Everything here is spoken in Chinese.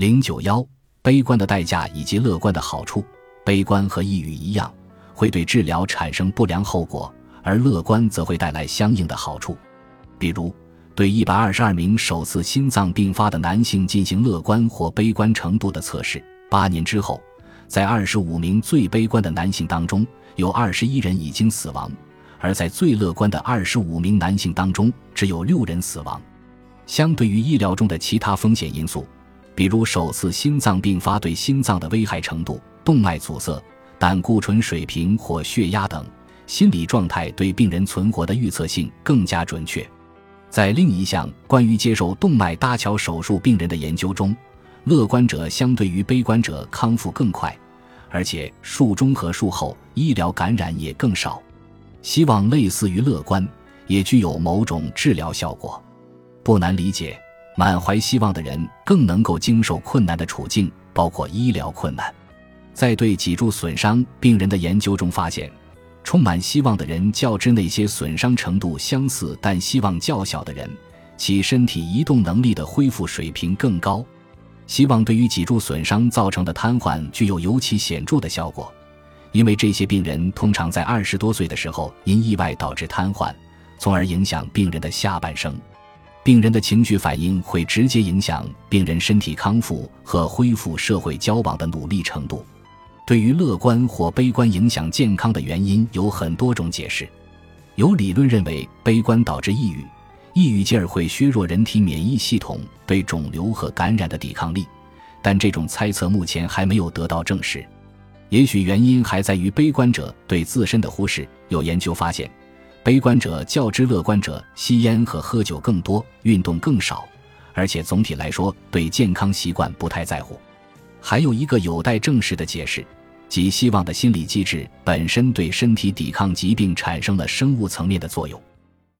零九幺，悲观的代价以及乐观的好处。悲观和抑郁一样，会对治疗产生不良后果，而乐观则会带来相应的好处。比如，对一百二十二名首次心脏病发的男性进行乐观或悲观程度的测试，八年之后，在二十五名最悲观的男性当中，有二十一人已经死亡，而在最乐观的二十五名男性当中，只有六人死亡。相对于医疗中的其他风险因素，比如首次心脏病发对心脏的危害程度、动脉阻塞、胆固醇水平或血压等，心理状态对病人存活的预测性更加准确。在另一项关于接受动脉搭桥手术病人的研究中，乐观者相对于悲观者康复更快，而且术中和术后医疗感染也更少。希望类似于乐观，也具有某种治疗效果。不难理解，满怀希望的人更能够经受困难的处境，包括医疗困难。在对脊柱损伤病人的研究中发现，充满希望的人较之那些损伤程度相似但希望较小的人，其身体移动能力的恢复水平更高。希望对于脊柱损伤造成的瘫痪具有尤其显著的效果，因为这些病人通常在二十多岁的时候因意外导致瘫痪，从而影响病人的下半生。病人的情绪反应会直接影响病人身体康复和恢复社会交往的努力程度。对于乐观或悲观影响健康的原因有很多种解释。有理论认为悲观导致抑郁，抑郁进而会削弱人体免疫系统对肿瘤和感染的抵抗力，但这种猜测目前还没有得到证实。也许原因还在于悲观者对自身的忽视。有研究发现。悲观者较之乐观者吸烟和喝酒更多，运动更少，而且总体来说对健康习惯不太在乎。还有一个有待证实的解释，即希望的心理机制本身对身体抵抗疾病产生了生物层面的作用。